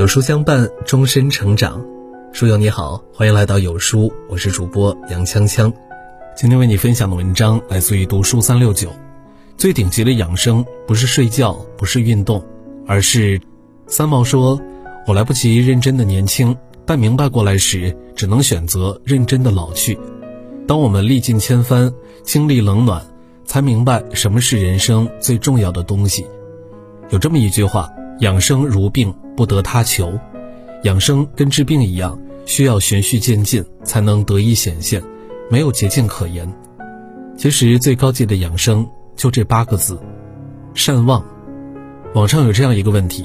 有书相伴，终身成长。书友你好，欢迎来到有书，我是主播杨锵锵。今天为你分享的文章来自于读书三六九。最顶级的养生不是睡觉，不是运动，而是三毛说：“我来不及认真的年轻，但明白过来时，只能选择认真的老去。”当我们历尽千帆，经历冷暖，才明白什么是人生最重要的东西。有这么一句话。养生如病，不得他求。养生跟治病一样，需要循序渐进，才能得以显现，没有捷径可言。其实最高级的养生就这八个字：善忘。网上有这样一个问题：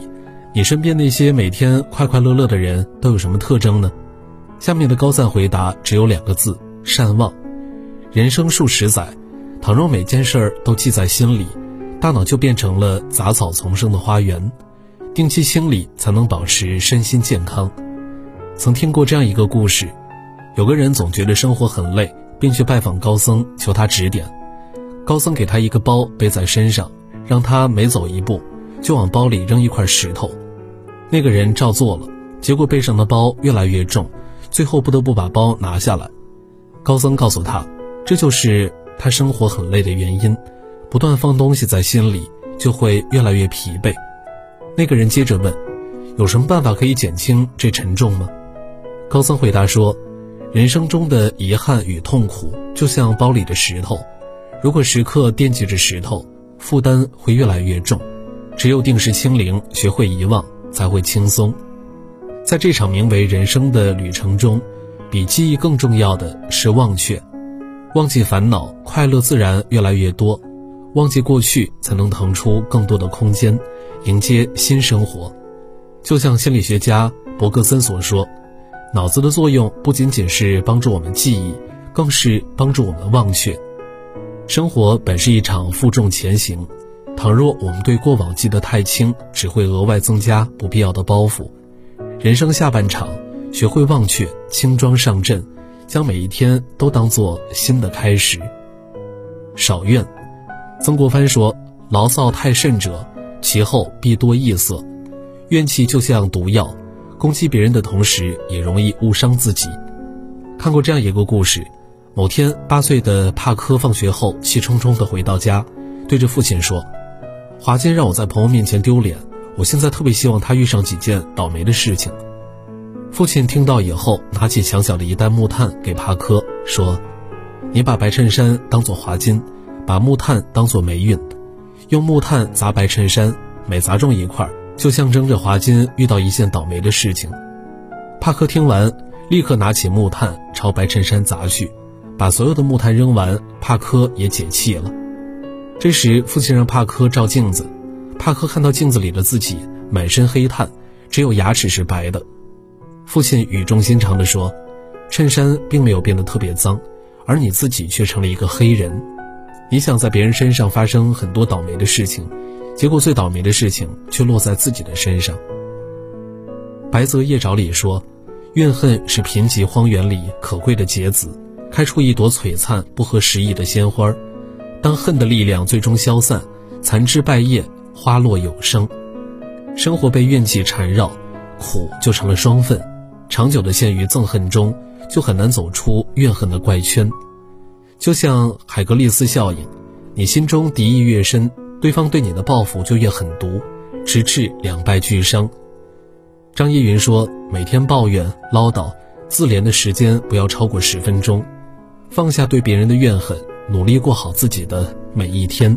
你身边那些每天快快乐乐的人都有什么特征呢？下面的高赞回答只有两个字：善忘。人生数十载，倘若每件事儿都记在心里，大脑就变成了杂草丛生的花园。定期清理才能保持身心健康。曾听过这样一个故事：有个人总觉得生活很累，并去拜访高僧求他指点。高僧给他一个包背在身上，让他每走一步就往包里扔一块石头。那个人照做了，结果背上的包越来越重，最后不得不把包拿下来。高僧告诉他，这就是他生活很累的原因。不断放东西在心里，就会越来越疲惫。那个人接着问：“有什么办法可以减轻这沉重吗？”高僧回答说：“人生中的遗憾与痛苦，就像包里的石头，如果时刻惦记着石头，负担会越来越重。只有定时清零，学会遗忘，才会轻松。在这场名为人生的旅程中，比记忆更重要的是忘却。忘记烦恼，快乐自然越来越多；忘记过去，才能腾出更多的空间。”迎接新生活，就像心理学家伯格森所说，脑子的作用不仅仅是帮助我们记忆，更是帮助我们忘却。生活本是一场负重前行，倘若我们对过往记得太轻，只会额外增加不必要的包袱。人生下半场，学会忘却，轻装上阵，将每一天都当做新的开始。少怨，曾国藩说：“牢骚太甚者。”其后必多异色，怨气就像毒药，攻击别人的同时也容易误伤自己。看过这样一个故事：某天，八岁的帕科放学后气冲冲地回到家，对着父亲说：“华金让我在朋友面前丢脸，我现在特别希望他遇上几件倒霉的事情。”父亲听到以后，拿起墙角的一袋木炭给帕科说：“你把白衬衫当做华金，把木炭当做霉运。”用木炭砸白衬衫，每砸中一块，就象征着华金遇到一件倒霉的事情。帕克听完，立刻拿起木炭朝白衬衫砸去，把所有的木炭扔完，帕克也解气了。这时，父亲让帕克照镜子，帕克看到镜子里的自己满身黑炭，只有牙齿是白的。父亲语重心长地说：“衬衫并没有变得特别脏，而你自己却成了一个黑人。”你想在别人身上发生很多倒霉的事情，结果最倒霉的事情却落在自己的身上。白泽夜照里说：“怨恨是贫瘠荒原里可贵的结子，开出一朵璀璨不合时宜的鲜花。当恨的力量最终消散，残枝败叶，花落有声。生活被怨气缠绕，苦就成了双份。长久的陷于憎恨中，就很难走出怨恨的怪圈。”就像海格力斯效应，你心中敌意越深，对方对你的报复就越狠毒，直至两败俱伤。张一云说：“每天抱怨、唠叨、自怜的时间不要超过十分钟，放下对别人的怨恨，努力过好自己的每一天。”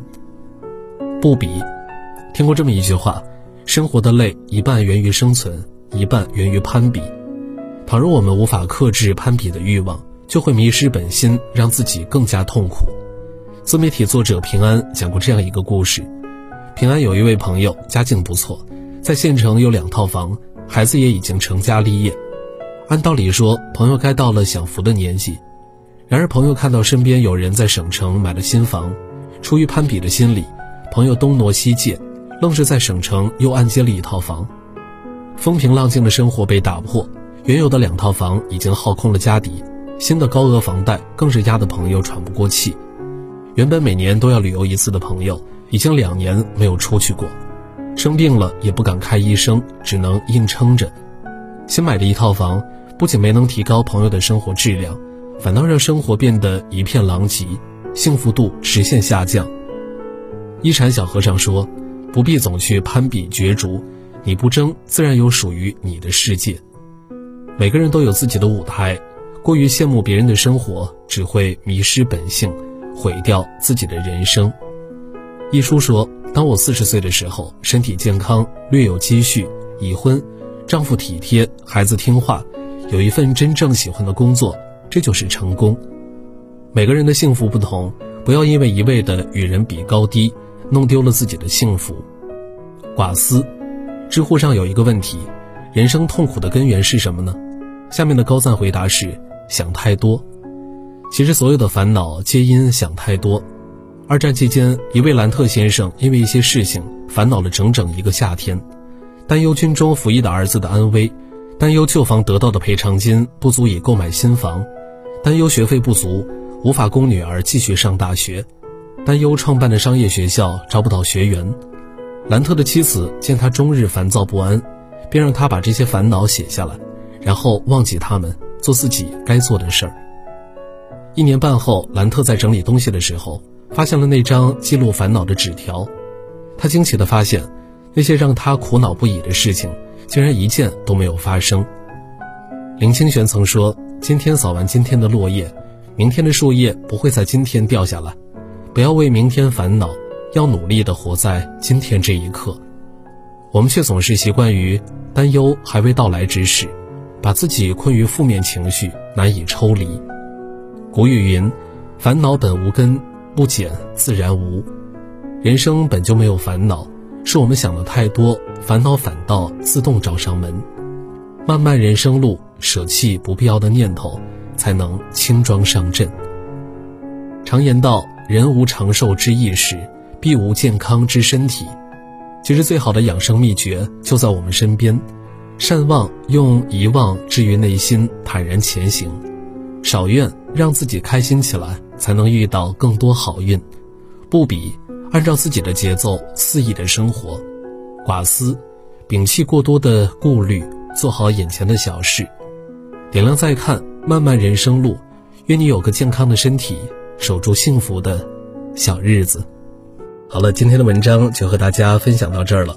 不比，听过这么一句话：生活的累一半源于生存，一半源于攀比。倘若我们无法克制攀比的欲望，就会迷失本心，让自己更加痛苦。自媒体作者平安讲过这样一个故事：平安有一位朋友，家境不错，在县城有两套房，孩子也已经成家立业。按道理说，朋友该到了享福的年纪。然而，朋友看到身边有人在省城买了新房，出于攀比的心理，朋友东挪西借，愣是在省城又按揭了一套房。风平浪静的生活被打破，原有的两套房已经耗空了家底。新的高额房贷更是压得朋友喘不过气，原本每年都要旅游一次的朋友，已经两年没有出去过。生病了也不敢看医生，只能硬撑着。新买的一套房不仅没能提高朋友的生活质量，反倒让生活变得一片狼藉，幸福度直线下降。一禅小和尚说：“不必总去攀比角逐，你不争，自然有属于你的世界。每个人都有自己的舞台，过于羡慕别人的生活，只会迷失本性，毁掉自己的人生。”一书说：“当我四十岁的时候，身体健康，略有积蓄，已婚。”丈夫体贴，孩子听话，有一份真正喜欢的工作，这就是成功。每个人的幸福不同，不要因为一味的与人比高低，弄丢了自己的幸福。寡思，知乎上有一个问题：人生痛苦的根源是什么呢？下面的高赞回答是：想太多。其实所有的烦恼皆因想太多。二战期间，一位兰特先生因为一些事情烦恼了整整一个夏天。担忧军中服役的儿子的安危，担忧旧房得到的赔偿金不足以购买新房，担忧学费不足无法供女儿继续上大学，担忧创办的商业学校招不到学员。兰特的妻子见他终日烦躁不安，便让他把这些烦恼写下来，然后忘记他们，做自己该做的事儿。一年半后，兰特在整理东西的时候，发现了那张记录烦恼的纸条，他惊奇地发现。那些让他苦恼不已的事情，竟然一件都没有发生。林清玄曾说：“今天扫完今天的落叶，明天的树叶不会在今天掉下来。不要为明天烦恼，要努力的活在今天这一刻。”我们却总是习惯于担忧还未到来之时，把自己困于负面情绪，难以抽离。古语云：“烦恼本无根，不减自然无。”人生本就没有烦恼。是我们想的太多，烦恼反倒自动找上门。漫漫人生路，舍弃不必要的念头，才能轻装上阵。常言道：“人无长寿之意识，必无健康之身体。”其实，最好的养生秘诀就在我们身边。善忘，用遗忘治愈内心，坦然前行。少怨，让自己开心起来，才能遇到更多好运。不比。按照自己的节奏肆意的生活，寡思，摒弃过多的顾虑，做好眼前的小事，点亮再看，漫漫人生路，愿你有个健康的身体，守住幸福的小日子。好了，今天的文章就和大家分享到这儿了。